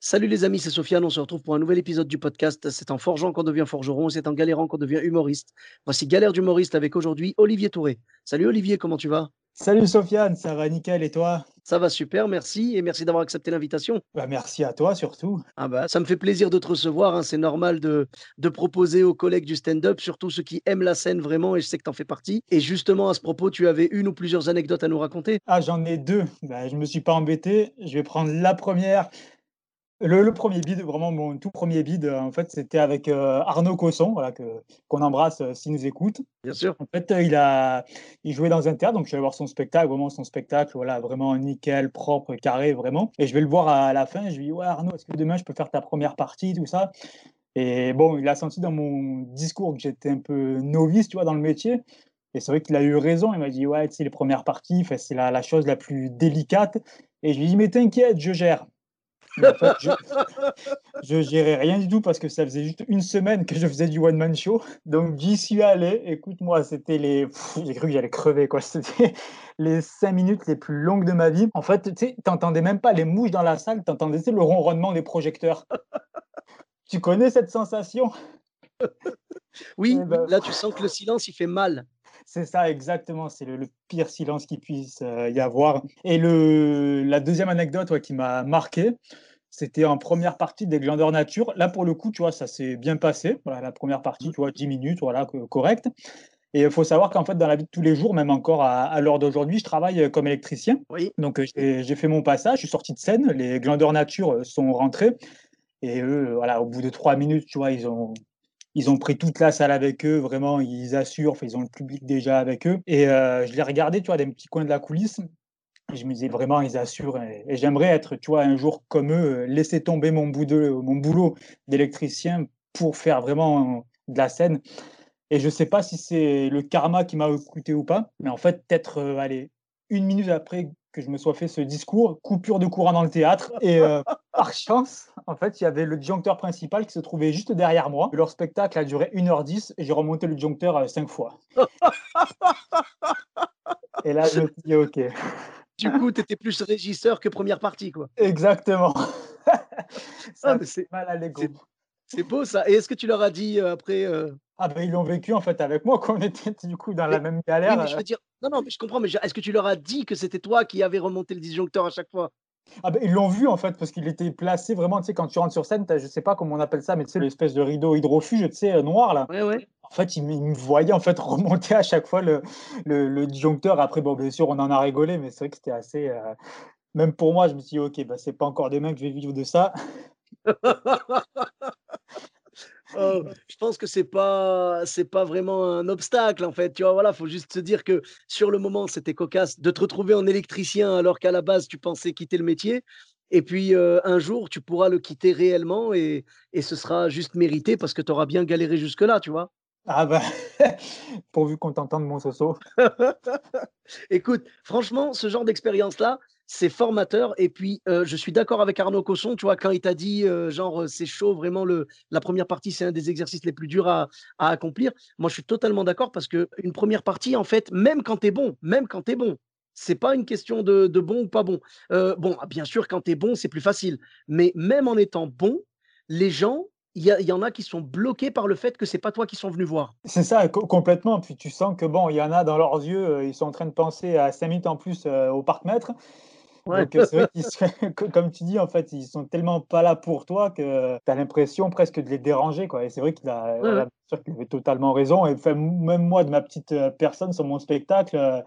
Salut les amis, c'est Sofiane. On se retrouve pour un nouvel épisode du podcast. C'est en forgeant qu'on devient forgeron, c'est en galérant qu'on devient humoriste. Voici Galère d'humoriste avec aujourd'hui Olivier Touré. Salut Olivier, comment tu vas? Salut Sofiane, ça va nickel et toi? Ça va super, merci et merci d'avoir accepté l'invitation. bah, Merci à toi surtout. Ah bah, ça me fait plaisir de te recevoir, hein. c'est normal de, de proposer aux collègues du stand-up, surtout ceux qui aiment la scène vraiment et je sais que tu en fais partie. Et justement à ce propos, tu avais une ou plusieurs anecdotes à nous raconter? Ah j'en ai deux, bah, je me suis pas embêté, je vais prendre la première. Le, le premier bid, vraiment mon tout premier bid, euh, en fait, c'était avec euh, Arnaud Cosson, voilà, que, qu'on embrasse euh, s'il nous écoute. Bien sûr. En fait, euh, il, a, il jouait dans un théâtre, donc je suis allé voir son spectacle, vraiment son spectacle, voilà, vraiment nickel, propre, carré, vraiment. Et je vais le voir à, la fin, je lui dis, ouais Arnaud, est-ce que demain je peux faire ta première partie, tout ça? Et bon, il a senti dans mon discours que j'étais un peu novice, tu vois, dans le métier. Et c'est vrai qu'il a eu raison, il m'a dit, ouais, tu sais, les premières parties, c'est la, la chose la plus délicate. Et je lui dis, mais t'inquiète, je gère. Mais en fait, je, je gérais rien du tout parce que ça faisait juste une semaine que je faisais du one-man show. Donc j'y suis allé. Écoute-moi, c'était les. J'ai cru que j'allais crever, quoi. C'était les cinq minutes les plus longues de ma vie. En fait, tu sais, t'entendais même pas les mouches dans la salle, t'entendais tu sais, le ronronnement des projecteurs. tu connais cette sensation? Oui, Eh ben, là tu sens que le silence il fait mal. C'est ça, exactement. C'est le, le pire silence qu'il puisse euh, y avoir. Et le, la deuxième anecdote ouais, qui m'a marqué, c'était en première partie des Glandeurs Nature. Là, pour le coup, tu vois, ça s'est bien passé. Voilà, la première partie, tu vois, 10 minutes, voilà, co- correct. Et il faut savoir qu'en fait, dans la vie de tous les jours, même encore à, à l'heure d'aujourd'hui, je travaille euh, comme électricien. Oui. Donc, euh, j'ai fait mon passage, je suis sorti de scène, les Glandeurs Nature sont rentrés. Et eux, voilà, au bout de trois minutes, tu vois, ils ont, ils ont pris toute la salle avec eux, vraiment, ils assurent, ils ont le public déjà avec eux. Et euh, je les regardais, tu vois, des petits coins de la coulisse. Je me disais vraiment, ils assurent. Et, j'aimerais être, tu vois, un jour comme eux, euh, laisser tomber mon, boulot d'électricien pour faire vraiment de la scène. Et je ne sais pas si c'est le karma qui m'a écouté ou pas, mais en fait, peut-être, euh, allez, une minute après que je me sois fait ce discours, coupure de courant dans le théâtre. Et par chance, en fait, il y avait le disjoncteur principal qui se trouvait juste derrière moi. Leur spectacle a duré 1h10 et j'ai remonté le disjoncteur euh, cinq fois. Et là, je me suis dit, OK, Du coup, tu étais plus régisseur que première partie, quoi. exactement. Ça Ah, c'est mal à l'ego. c'est- beau ça. Et est-ce que tu leur as dit euh, après euh, Ah ben ils l'ont vécu en fait avec moi, qu'on était du coup dans la même Oui, galère. mais je veux dire, non, non, mais je comprends, mais je- est-ce que tu leur as dit que c'était toi qui avais remonté le disjoncteur à chaque fois? Ah ben, ils l'ont vu en fait parce qu'il était placé vraiment, tu sais, quand tu rentres sur scène, je sais pas comment on appelle ça, mais tu sais, l'espèce de rideau hydrofuge, tu sais, euh, noir là. Ouais, ouais. En fait, ils me voyaient en fait remonter à chaque fois le, le, le disjoncteur. Après, bon, bien sûr, on en a rigolé, mais c'est vrai que c'était assez. euh, Même pour moi, je me suis dit, ok, bah, c'est pas encore demain que je vais vivre de ça. Oh, je pense que c'est pas c'est pas vraiment un obstacle en fait. Tu vois, voilà, faut juste se dire que sur le moment, c'était cocasse de te retrouver en électricien alors qu'à la base, tu pensais quitter le métier. Et puis euh, un jour, tu pourras le quitter réellement et, et ce sera juste mérité parce que tu auras bien galéré jusque-là, tu vois. Ah ben, pourvu qu'on t'entende, mon soso. Écoute, franchement, ce genre d'expérience-là, c'est formateur. Et puis, je suis d'accord avec Arnaud Cosson, tu vois, quand il t'a dit, genre, c'est chaud, vraiment, le, la première partie, c'est un des exercices les plus durs à, accomplir. Moi, je suis totalement d'accord parce qu'une première partie, en fait, même quand tu es bon, même quand tu es bon, c'est pas une question de, bon ou pas bon. Bon, bien sûr, quand tu es bon, c'est plus facile. Mais même en étant bon, les gens, il y, en a qui sont bloqués par le fait que c'est pas toi qui sont venus voir. C'est ça, co- complètement. Puis tu sens que bon, il y en a dans leurs yeux, ils sont en train de penser à 5 minutes en plus au parc-mètre. Ouais. Donc, euh, c'est vrai qu'ils sont- co- comme tu dis, en fait, ils sont tellement pas là pour toi que tu as l'impression presque de les déranger, quoi. Et c'est vrai qu'il a, Ouais, sûr qu'il avait totalement raison. Et enfin, même moi, de ma petite euh, personne sur mon spectacle, euh,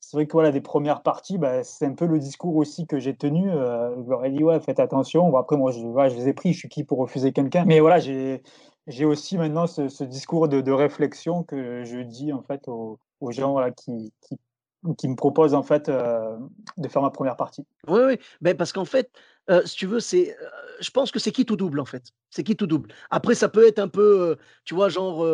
c'est vrai que voilà, des premières parties, bah, c'est un peu le discours aussi que j'ai tenu. euh, je leur ai dit, ouais, faites attention. Bon, après, moi, je, voilà, je les ai pris, je suis qui pour refuser quelqu'un. Mais voilà, j'ai. J'ai aussi maintenant ce, ce discours de, de réflexion que je dis en fait aux, aux gens voilà, qui, qui qui me propose en fait de faire ma première partie. Oui, oui, parce qu'en fait, si tu veux, c'est, je pense que c'est qui tout double en fait. C'est qui tout double. Après, ça peut être un peu, tu vois, genre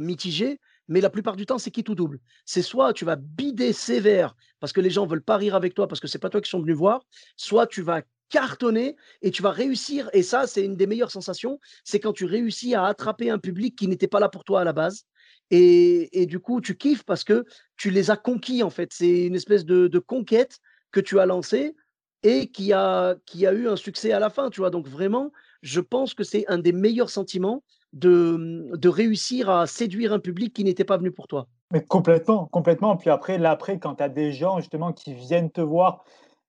mitigé, mais la plupart du temps, c'est qui tout double. C'est soit tu vas bider sévère parce que les gens veulent pas rire avec toi parce que c'est pas toi qui sont venus voir, soit tu vas cartonner et tu vas réussir. Et ça, c'est une des meilleures sensations, c'est quand tu réussis à attraper un public qui n'était pas là pour toi à la base. Et, du coup, tu kiffes parce que tu les as conquis, en fait. C'est une espèce de, conquête que tu as lancée et qui a, qui a eu un succès à la fin, tu vois. Donc vraiment, je pense que c'est un des meilleurs sentiments de, de réussir à séduire un public qui n'était pas venu pour toi. Mais complètement, complètement. Puis après, là, après, quand tu as des gens justement qui viennent te voir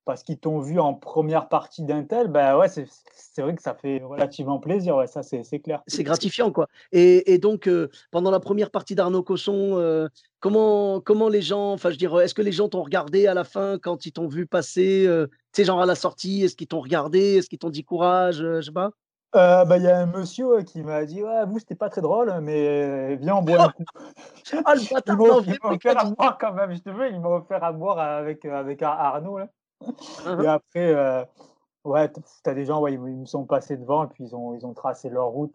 parce qu'ils t'ont vu en première partie d'un tel, bah ouais, c'est vrai que ça fait relativement plaisir, ouais, ça c'est clair. C'est gratifiant, quoi. Et, et donc, euh, pendant la première partie d'Arnaud Cosson, euh, comment, comment les gens, enfin, je dirais, est-ce que les gens t'ont regardé à la fin quand ils t'ont vu passer, euh, tu sais, genre à la sortie, est-ce qu'ils t'ont regardé, est-ce qu'ils t'ont dit courage, je sais pas? Bah, il y a un monsieur qui m'a dit Ouais, vous, c'était pas très drôle, mais viens, on boit un coup. ah, le bâtard, il m'a offert à boire quand même, je te veux, il m'a offert à boire avec, avec Arnaud. Là. Et après, euh, ouais, tu as des gens, ouais, ils, me sont passés devant et puis ils ont, ils ont tracé leur route.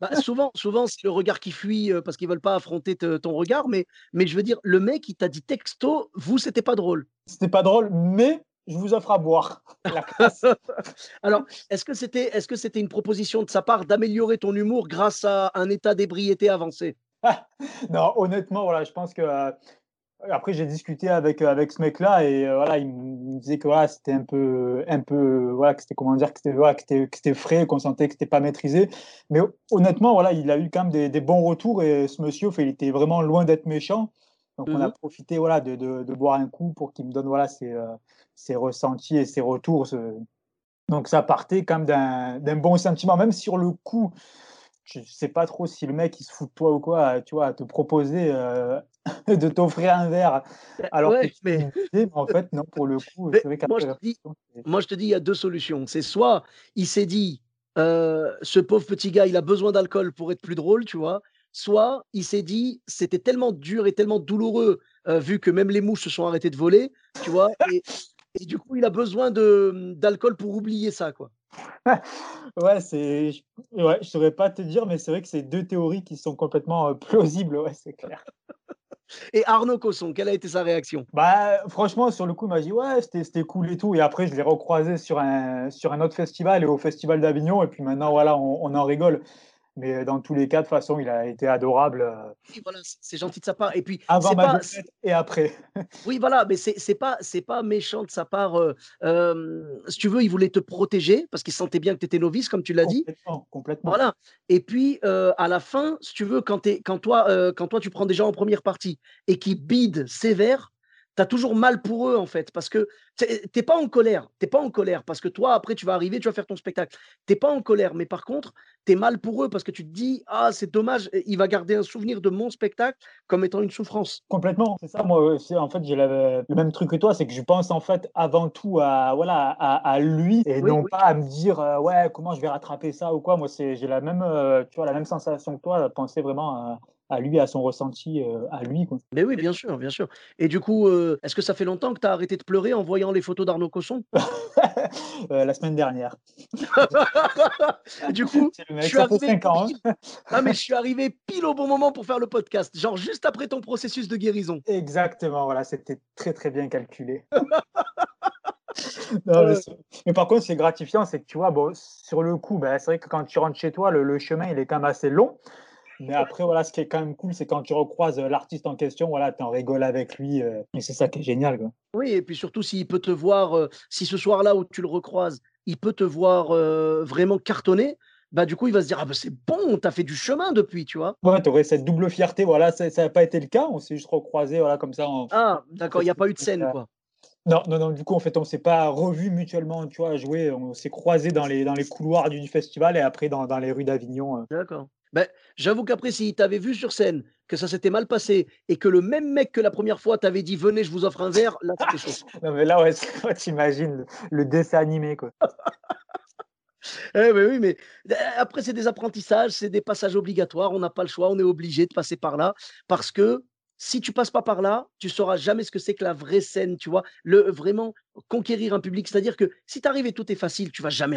Bah, souvent, souvent c'est le regard qui fuit euh, parce qu'ils veulent pas affronter ton regard, mais, mais je veux dire, le mec, il t'a dit texto, vous, c'était pas drôle. C'était pas drôle, mais je vous offre à boire. Alors, est-ce que c'était est -ce c'était une proposition de sa part d'améliorer ton humour grâce à un état d'ébriété avancé? Non, honnêtement, voilà, je pense que euh, après, j'ai discuté avec, euh, avec ce mec-là et euh, voilà, il me disait que voilà, c'était un peu, un peu, voilà, que c'était comment dire, que c'était voilà, que frais, qu'on sentait que c'était pas maîtrisé. Mais honnêtement, voilà, il a eu quand même des, des bons retours et ce monsieur, il était vraiment loin d'être méchant. Donc, on a mmh profité voilà, de, de, de, boire un coup pour qu'il me donne voilà, ses, euh, ses ressentis et ses retours. Donc, ça partait quand même d'un bon sentiment, même sur le coup je sais pas trop si le mec il se fout de toi ou quoi, tu vois, à te proposer euh, de t'offrir un verre. Bah, alors que mais... en fait, non, pour le coup, c'est vrai moi, je te dis, moi, je te dis, il y a deux solutions. C'est soit il s'est dit, euh, ce pauvre petit gars, il a besoin d'alcool pour être plus drôle, tu vois. Soit il s'est dit, c'était tellement dur et tellement douloureux, euh, vu que même les mouches se sont arrêtées de voler, tu vois. Et, et du coup, il a besoin d'alcool pour oublier ça, quoi. ouais, c'est. Ouais, je saurais pas te dire, mais c'est vrai que c'est deux théories qui sont complètement plausibles, ouais, c'est clair. Et Arnaud Cosson, quelle a été sa réaction? Bah, franchement, sur le coup, il m'a dit ouais, c'était cool et tout. Et après, je l'ai recroisé sur un, sur un autre festival et au Festival d'Avignon. Et puis maintenant, voilà, on en rigole. Mais dans tous les cas, de toute façon, il a été adorable. Oui, voilà, c'est gentil de sa part. Et puis, avant ma et après. oui, voilà, mais c'est pas, pas méchant de sa part. si tu veux, il voulait te protéger parce qu'il sentait bien que tu étais novice, comme tu l'as dit. Complètement. Voilà. Et puis, à la fin, si tu veux, quand, es, quand, toi, quand toi, tu prends des gens en première partie et qui bident sévère, tu as toujours mal pour eux, en fait, parce que tu n'es pas en colère. Tu pas en colère, parce que toi, après, tu vas arriver, tu vas faire ton spectacle. Tu pas en colère, mais par contre, tu es mal pour eux, parce que tu te dis, ah, c'est dommage, il va garder un souvenir de mon spectacle comme étant une souffrance. Complètement, c'est ça. Moi, en fait, j'ai le, même truc que toi, c'est que je pense, en fait, avant tout à, voilà, à, lui, et non pas à me dire, euh, ouais, comment je vais rattraper ça ou quoi. Moi, j'ai la même, euh, tu vois, la même sensation que toi, penser vraiment à à lui, à son ressenti, euh, à lui. Quoi. Mais oui, bien sûr, bien sûr. Et du coup, euh, est-ce que ça fait longtemps que tu as arrêté de pleurer en voyant les photos d'Arnaud Cosson? Euh, La semaine dernière. du coup, je suis arrivé ans, hein. ah, mais je suis arrivé pile au bon moment pour faire le podcast, genre juste après ton processus de guérison. Exactement, voilà, c'était très très bien calculé. mais, par contre, c'est gratifiant, c'est que tu vois, bon, sur le coup, ben, c'est vrai que quand tu rentres chez toi, le, le chemin il est quand même assez long. Mais après, voilà, ce qui est quand même cool, c'est quand tu recroises euh, l'artiste en question, voilà, tu en rigoles avec lui. Euh, et c'est ça qui est génial. Quoi. Oui, et puis surtout, s'il peut te voir, euh, si ce soir-là où tu le recroises, il peut te voir vraiment cartonner, bah du coup, il va se dire, ah bah c'est bon, t'as fait du chemin depuis, tu vois. Ouais, tu aurais cette double fierté, voilà, ça n'a pas été le cas, on s'est juste recroisé, voilà, comme ça. Ah, d'accord, il n'y a pas eu de scène, quoi. Non, non, non, du coup, en fait, on ne s'est pas revu mutuellement, tu vois, jouer, on s'est croisé dans les, dans les couloirs du festival et après dans, dans les rues d'Avignon. D'accord. Ben, j'avoue qu'après, si t'avait vu sur scène, que ça s'était mal passé et que le même mec que la première fois t'avait dit venez, je vous offre un verre, là c'était chaud. non, mais là, ouais, t'imagines le, dessin animé, quoi. eh ben oui, mais eh, après, c'est des apprentissages, c'est des passages obligatoires, on n'a pas le choix, on est obligé de passer par là parce que si tu passes pas par là, tu sauras jamais ce que c'est que la vraie scène, tu vois. Le vraiment conquérir un public, c'est-à-dire que si tu arrives et tout est facile, tu vas jamais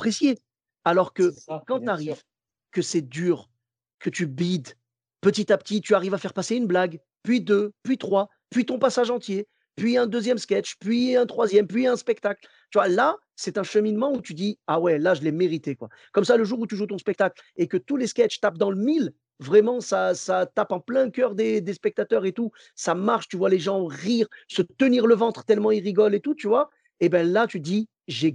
Apprécier. Alors que ça, quand tu arrives, que c'est dur, que tu bides, petit à petit, tu arrives à faire passer une blague, puis deux, puis trois, puis ton passage entier, puis un deuxième sketch, puis un troisième, puis un spectacle. Tu vois, là, c'est un cheminement où tu dis Ah ouais, là, je l'ai mérité. Quoi. Comme ça, le jour où tu joues ton spectacle et que tous les sketchs tapent dans le mille, vraiment, ça, ça tape en plein cœur des, des spectateurs et tout. Ça marche, tu vois les gens rire, se tenir le ventre tellement ils rigolent et tout, tu vois. Et bien là, tu dis J'ai.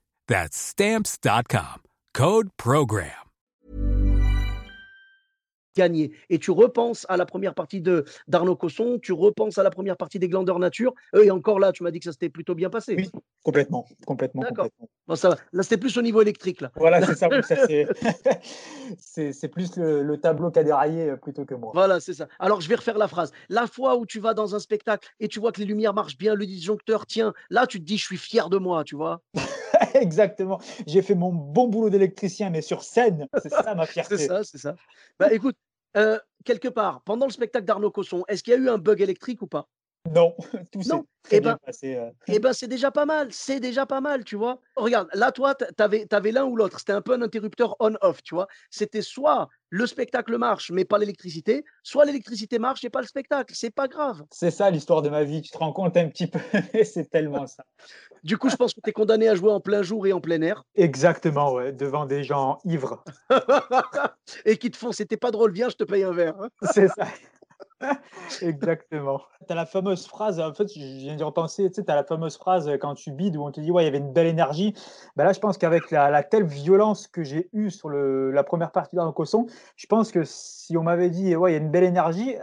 That's Stamps.com. Code PROGRAM. gagner. Et tu repenses à la première partie de d'Arnaud Cosson, tu repenses à la première partie des Glandeurs Nature. Euh, et encore là, tu m'as dit que ça s'était plutôt bien passé. Oui, complètement, complètement. D'accord. Bon, ça va. Là, c'était plus au niveau électrique. Là. Voilà, c'est ça. c'est plus le, le, tableau qui a déraillé euh, plutôt que moi. Voilà, c'est ça. Alors, je vais refaire la phrase. La fois où tu vas dans un spectacle et tu vois que les lumières marchent bien, le disjoncteur tient, là, tu te dis, je suis fier de moi, tu vois. Exactement. J'ai fait mon bon boulot d'électricien, mais sur scène. C'est ça ma fierté. c'est ça, c'est ça. Bah écoute, euh, quelque part, pendant le spectacle d'Arnaud Cosson, est-ce qu'il y a eu un bug électrique ou pas? Non, tout s'est très eh bien ben, passé. euh. Eh ben, c'est déjà pas mal, c'est déjà pas mal, tu vois. Regarde, là, toi, t- t'avais, t'avais l'un ou l'autre. C'était un peu un interrupteur on-off, tu vois. C'était soit le spectacle marche, mais pas l'électricité, soit l'électricité marche et pas le spectacle. C'est pas grave. C'est ça l'histoire de ma vie. Tu te rends compte un petit peu C'est tellement ça. Du coup, je pense que tu es condamné à jouer en plein jour et en plein air. Exactement, ouais, devant des gens ivres. et qui te font, c'était pas drôle, viens, je te paye un verre. hein. C'est ça. Exactement. Tu as la fameuse phrase, en fait, je viens d'y repenser, tu sais, as la fameuse phrase euh, quand tu bides où on te dit, ouais, il y avait une belle énergie. Ben là, je pense qu'avec la, la telle violence que j'ai eue sur le, la première partie dans le Cosson, je pense que si on m'avait dit, ouais, il y a une belle énergie,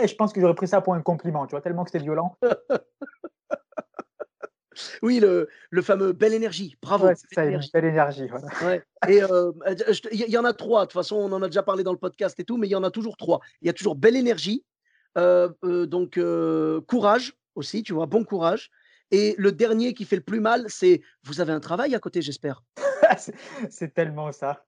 eh, je pense que j'aurais pris ça pour un compliment, tu vois, tellement que c'était violent. Oui, le, le fameux belle énergie. Bravo. Ouais, c'est ça, énergie. belle énergie. voilà. Ouais. Et euh, te- il y, en a trois. De toute façon, on en a déjà parlé dans le podcast et tout, mais il y en a toujours trois. Il y a toujours belle énergie, euh, euh, donc euh, courage aussi, tu vois, bon courage. Et le dernier qui fait le plus mal, c'est vous avez un travail à côté, j'espère. C'est tellement ça.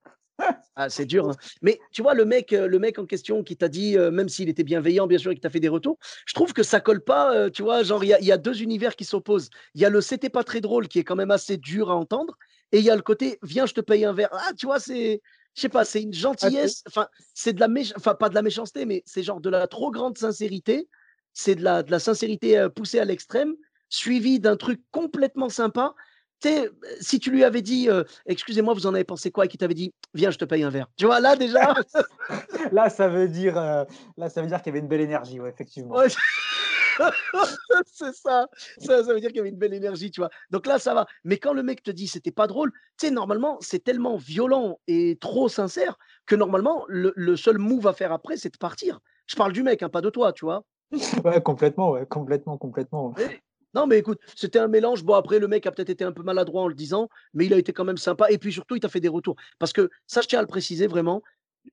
Ah, c'est dur. hein. Mais tu vois, le mec, euh, le mec en question qui t'a dit, euh, même s'il était bienveillant, bien sûr, et qui t'a fait des retours, je trouve que ça colle pas. euh, tu vois, genre, il y, a- y a deux univers qui s'opposent. Il y a le c'était pas très drôle qui est quand même assez dur à entendre. Et il y a le côté viens, je te paye un verre. Ah, tu vois, c'est. Je sais pas, c'est une gentillesse. Enfin, c'est de la méch... enfin, pas de la méchanceté, mais c'est genre de la trop grande sincérité. C'est de la, de la sincérité poussée à l'extrême, suivie d'un truc complètement sympa. Si tu lui avais dit, euh, excusez-moi, vous en avez pensé quoi, et qu'il t'avait dit, viens, je te paye un verre. Tu vois, là déjà, Là, ça veut dire, euh, là, ça veut dire qu'il y avait une belle énergie, ouais, effectivement. Ouais, c'est ça. ça. Ça veut dire qu'il y avait une belle énergie, tu vois. Donc là, ça va. Mais quand le mec te dit c'était pas drôle, tu sais, normalement, c'est tellement violent et trop sincère que normalement, le, le seul move à faire après, c'est de partir. Je parle du mec, hein, pas de toi, tu vois. Ouais, complètement, ouais, complètement, complètement. Non, mais écoute, c'était un mélange. Bon, après, le mec a peut-être été un peu maladroit en le disant, mais il a été quand même sympa. Et puis surtout, il t'a fait des retours. Parce que ça, je tiens à le préciser vraiment.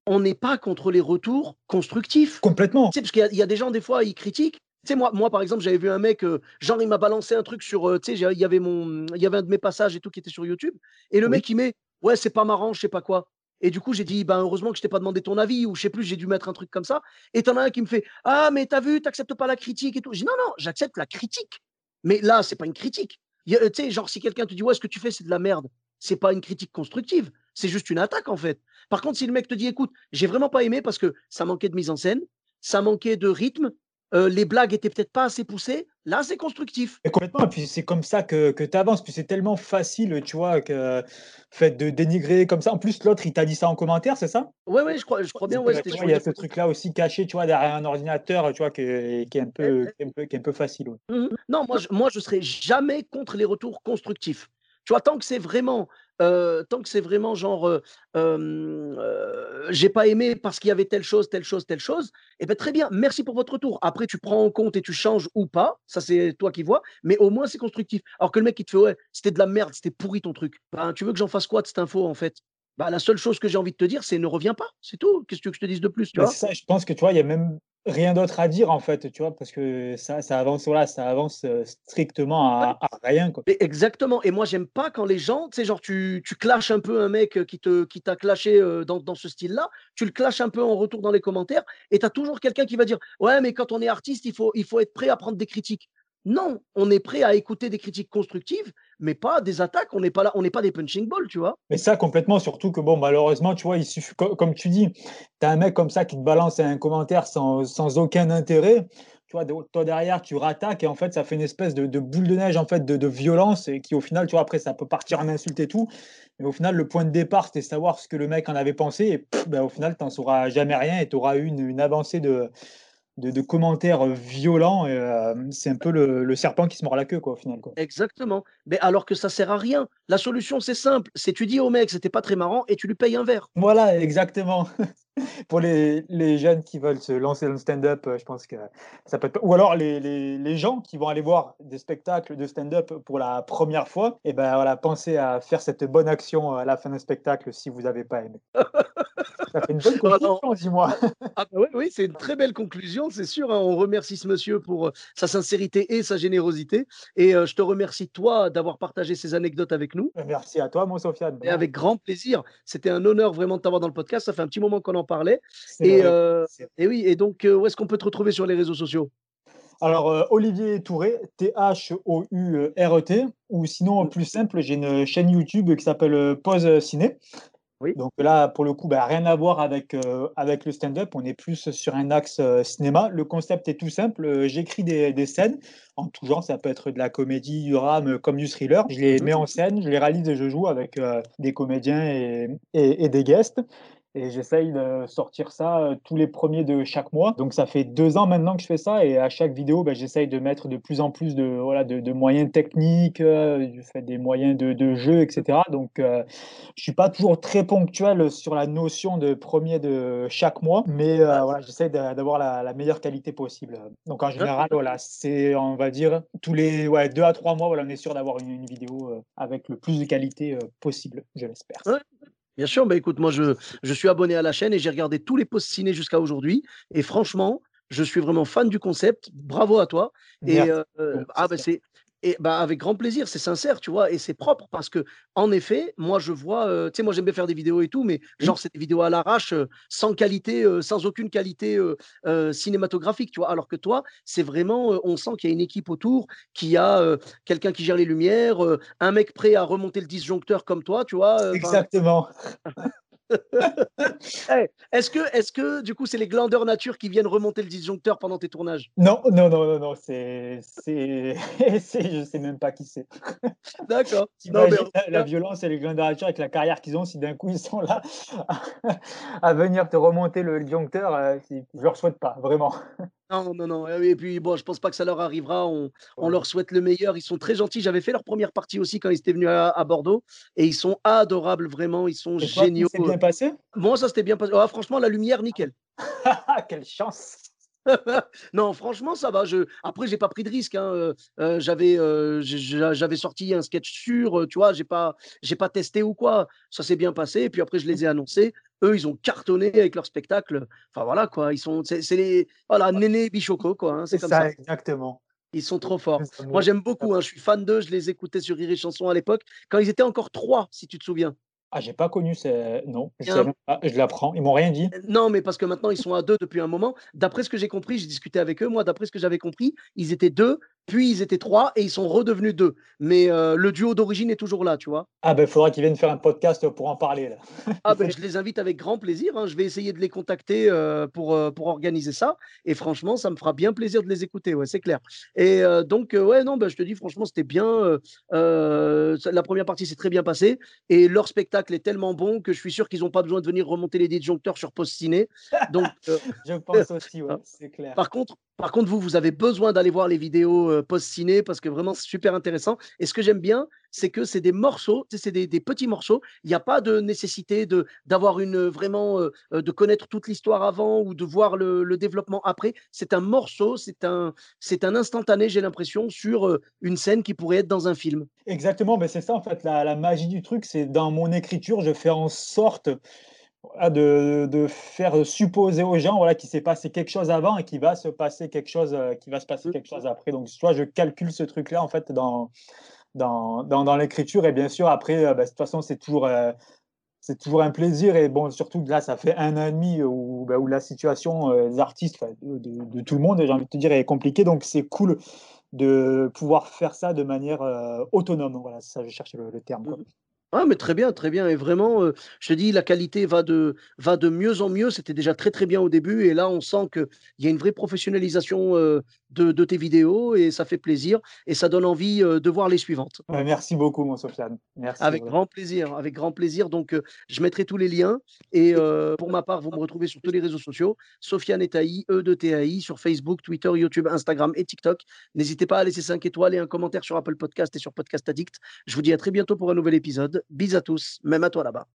on n'est pas contre les retours constructifs. Complètement. Tu sais, parce qu'il y a- il y, a des gens, des fois, ils critiquent. Tu sais, moi, moi, par exemple, j'avais vu un mec, euh, genre, il m'a balancé un truc sur, euh, tu sais, il y avait mon, il y avait un de mes passages et tout qui était sur YouTube. Et le Oui. mec, il met, ouais, c'est pas marrant, je sais pas quoi. Et du coup, j'ai dit, ben, heureusement que je t'ai pas demandé ton avis, ou je sais plus, j'ai dû mettre un truc comme ça. Et t'en as un qui me fait, ah, mais t'as vu, t'acceptes pas la critique et tout. J'ai dit, non, non, j'accepte la critique. Mais là, c'est pas une critique. A- Tu sais, genre, si quelqu'un te dit, ouais, ce que tu fais, c'est de la merde, c'est pas une critique constructive, c'est juste une attaque, en fait. Par contre, si le mec te dit, écoute, j'ai vraiment pas aimé parce que ça manquait de mise en scène, ça manquait de rythme, euh, les blagues étaient peut-être pas assez poussées, là, c'est constructif. Et complètement, et puis c'est comme ça que, que tu avances, puis c'est tellement facile, tu vois, que fait de dénigrer comme ça. En plus, l'autre, il t'a dit ça en commentaire, c'est ça? Ouais, ouais, je crois, je crois bien, ouais, tu vois, il y a ce truc-là aussi caché, tu vois, derrière un ordinateur, tu vois, qui est un peu, qui est un peu, qui est un peu facile. ouais. Mhm. Non, moi, je, moi, je serai jamais contre les retours constructifs. Tu vois, tant que c'est vraiment, tant que c'est vraiment genre, j'ai pas aimé parce qu'il y avait telle chose, telle chose, telle chose, eh ben très bien, merci pour votre retour. Après, tu prends en compte et tu changes ou pas, ça c'est toi qui vois, mais au moins c'est constructif. Alors que le mec qui te fait, ouais, c'était de la merde, c'était pourri ton truc. Ben, tu veux que j'en fasse quoi de cette info en fait? Bah, La seule chose que j'ai envie de te dire, c'est ne reviens pas, c'est tout. Qu'est-ce que tu veux que je te dise de plus, tu vois? ça, je pense que tu vois, il y a même rien d'autre à dire en fait, tu vois, parce que ça, ça avance, voilà, ça avance euh, strictement à, à rien, quoi. Mais exactement. Et moi, j'aime pas quand les gens, tu sais, genre, tu, tu clashes un peu un mec euh, qui te, qui t'a clashé euh, dans, dans ce style-là, tu le clashes un peu en retour dans les commentaires, et tu as toujours quelqu'un qui va dire Ouais, mais quand on est artiste, il faut, il faut être prêt à prendre des critiques. Non, on est prêt à écouter des critiques constructives, mais pas des attaques. On n'est pas là, on n'est pas des punching balls, tu vois. Mais ça, complètement, surtout que, bon, malheureusement, tu vois, il suffit, co- comme tu dis, tu as un mec comme ça qui te balance un commentaire sans, sans aucun intérêt. Tu vois, de- toi derrière, tu rattaques et en fait, ça fait une espèce de, boule de neige en fait de, violence et qui, au final, tu vois, après, ça peut partir en insulte et tout. Mais au final, le point de départ, c'était savoir ce que le mec en avait pensé et ben, au final, tu n'en sauras jamais rien et tu auras eu une, une avancée de, de, de commentaires euh, violents. Et, euh, c'est un peu le, le serpent qui se mord la queue, quoi, au final. Quoi. Exactement. Mais alors que ça sert à rien. La solution, c'est simple. C'est tu dis au mec, c'était pas très marrant, et tu lui payes un verre. Voilà, exactement. Pour les, les jeunes qui veulent se lancer dans le stand-up, euh, je pense que ça peut être... Ou alors les, les, les gens qui vont aller voir des spectacles de stand-up pour la première fois, et ben voilà, pensez à faire cette bonne action à la fin d'un spectacle si vous n'avez pas aimé. Ça fait une bonne conclusion, dis-moi. Ah bah oui, oui, c'est une très belle conclusion, c'est sûr. hein. On remercie ce monsieur pour euh, sa sincérité et sa générosité. Et euh, je te remercie, toi, d'avoir partagé ces anecdotes avec nous. Merci à toi, mon Sofiane. Et avec grand plaisir. C'était un honneur vraiment de t'avoir dans le podcast. Ça fait un petit moment qu'on en parlait. Et, euh, oui, et donc, euh, où est-ce qu'on peut te retrouver sur les réseaux sociaux? Alors, euh, Olivier Touré, T-H-O-U-R-E-T, ou sinon, Mm. plus simple, j'ai une chaîne YouTube qui s'appelle euh, Pause Ciné. Oui. Donc là, pour le coup, bah, rien à voir avec, euh, avec le stand-up. On est plus sur un axe euh, cinéma. Le concept est tout simple. Euh, J'écris des, des scènes en tout genre. Ça peut être de la comédie, du drame, comme du thriller. Je les Mhm. mets en scène, je les réalise et je joue avec euh, des comédiens et, et- et des guests. Et j'essaye de sortir ça euh, tous les premiers de chaque mois. Donc ça fait deux ans maintenant que je fais ça. Et à chaque vidéo, ben, j'essaye de mettre de plus en plus de, voilà, de, de moyens techniques, euh, je fais des moyens de, de jeu, etc. Donc euh, je suis pas toujours très ponctuel sur la notion de premier de chaque mois. Mais euh, voilà, j'essaye d'a- d'avoir la, la meilleure qualité possible. Donc en général, voilà, c'est, on va dire, tous les ouais, deux à trois mois, voilà, on est sûr d'avoir une, une vidéo euh, avec le plus de qualité euh, possible, je l'espère. Bien sûr, bah écoute, moi je, je suis abonné à la chaîne et j'ai regardé tous les posts ciné jusqu'à aujourd'hui. Et franchement, je suis vraiment fan du concept. Bravo à toi. Et Merci. euh, euh, ah bah c'est et bah avec grand plaisir, c'est sincère, tu vois, et c'est propre parce que en effet, moi je vois, euh, tu sais, moi j'aime bien faire des vidéos et tout, mais genre c'est des vidéos à l'arrache, euh, sans qualité, euh, sans aucune qualité cinématographique, tu vois. Alors que toi, c'est vraiment, on sent qu'il y a une équipe autour, qu'il y a quelqu'un qui gère les lumières, un mec prêt à remonter le disjoncteur comme toi, tu vois. Exactement. Hey, est-ce que, est-ce que, du coup, c'est les glandeurs nature qui viennent remonter le disjoncteur pendant tes tournages? Non, non, non, non, non, c'est, je sais même pas qui c'est. D'accord. La, la violence et les glandes nature avec la carrière qu'ils ont si d'un coup ils sont là à venir te remonter le disjoncteur, euh, je leur souhaite pas, vraiment. Non, non, non. Et puis, bon, je pense pas que ça leur arrivera. On, on leur souhaite le meilleur. Ils sont très gentils. J'avais fait leur première partie aussi quand ils étaient venus à, à Bordeaux. Et ils sont adorables, vraiment. Ils sont Et toi, géniaux. C'est bien passé? Moi, ça, c'était bien passé. Ah, franchement, la lumière, nickel. Quelle chance! non, franchement, ça va. Je... Après, j'ai pas pris de risque. Hein. Euh, euh, j'avais, euh, j'avais sorti un sketch sûr, tu vois. J'ai pas, j'ai pas testé ou quoi. Ça s'est bien passé. Et puis après, je les ai annoncés. Eux, ils ont cartonné avec leur spectacle. Enfin voilà quoi. Ils sont, c'est, les, voilà, Néné Bichoco quoi. Hein, c'est comme ça, Exactement. Ils sont trop forts. Moi, j'aime beaucoup. Hein. Je suis fan d'eux. Je les écoutais sur Rire et Chanson à l'époque, quand ils étaient encore trois, si tu te souviens. Ah, j'ai pas connu ces. Non, je, l'apprends. Ils m'ont rien dit. Non, mais parce que maintenant, ils sont à deux depuis un moment. D'après ce que j'ai compris, j'ai discuté avec eux. Moi, d'après ce que j'avais compris, ils étaient deux puis ils étaient trois et ils sont redevenus deux. Mais euh, le duo d'origine est toujours là, tu vois. Ah ben, il faudra qu'ils viennent faire un podcast pour en parler. Là. ah ben, je les invite avec grand plaisir. Hein. Je vais essayer de les contacter euh, pour, euh, pour organiser ça. Et franchement, ça me fera bien plaisir de les écouter, ouais, c'est clair. Et donc, ouais, non, ben, je te dis, franchement, c'était bien. la première partie s'est très bien passée. Et leur spectacle est tellement bon que je suis sûr qu'ils n'ont pas besoin de venir remonter les disjoncteurs sur Post Ciné. Donc, je pense aussi, ouais, c'est clair. Par contre, par contre, vous, vous avez besoin d'aller voir les vidéos euh, post-ciné parce que vraiment, c'est super intéressant. Et ce que j'aime bien, c'est que c'est des morceaux, c'est des, petits morceaux. Il n'y a pas de nécessité de d'avoir une vraiment euh, de connaître toute l'histoire avant ou de voir le, développement après. C'est un morceau, c'est un c'est un instantané, j'ai l'impression, sur euh, une scène qui pourrait être dans un film. Exactement, mais c'est ça en fait la magie du truc, c'est dans mon écriture, je fais en sorte de, de, faire supposer aux gens voilà, qu'il s'est passé quelque chose avant et qu'il va se passer quelque chose, euh, qui va se passer quelque chose après. Donc, vois, je calcule ce truc-là en fait dans, dans, dans, l'écriture. Et bien sûr, après, euh, bah, de toute façon, c'est toujours, euh, c'est toujours un plaisir. Et bon, surtout là, ça fait un an et demi où, bah, où la situation des artistes, de, de, tout le monde, j'ai envie de te dire, est compliquée. Donc, c'est cool de pouvoir faire ça de manière autonome. Voilà, ça, je cherche le, terme. Quoi. Ah, mais très bien, très bien. Et vraiment, je te dis, la qualité va de, mieux en mieux. C'était déjà très, très bien au début. Et là, on sent qu'il y a une vraie professionnalisation de, tes vidéos et ça fait plaisir. Et ça donne envie de voir les suivantes. merci beaucoup, mon Sofiane. Merci. Avec grand plaisir, avec grand plaisir. Donc, je mettrai tous les liens. Et pour ma part, vous me retrouvez sur tous les réseaux sociaux. Sofiane Etaï, E de TAI, sur Facebook, Twitter, YouTube, Instagram et TikTok. N'hésitez pas à laisser 5 étoiles et un commentaire sur Apple Podcast et sur Podcast Addict. Je vous dis à très bientôt pour un nouvel épisode. Bis à tous, même à toi là-bas.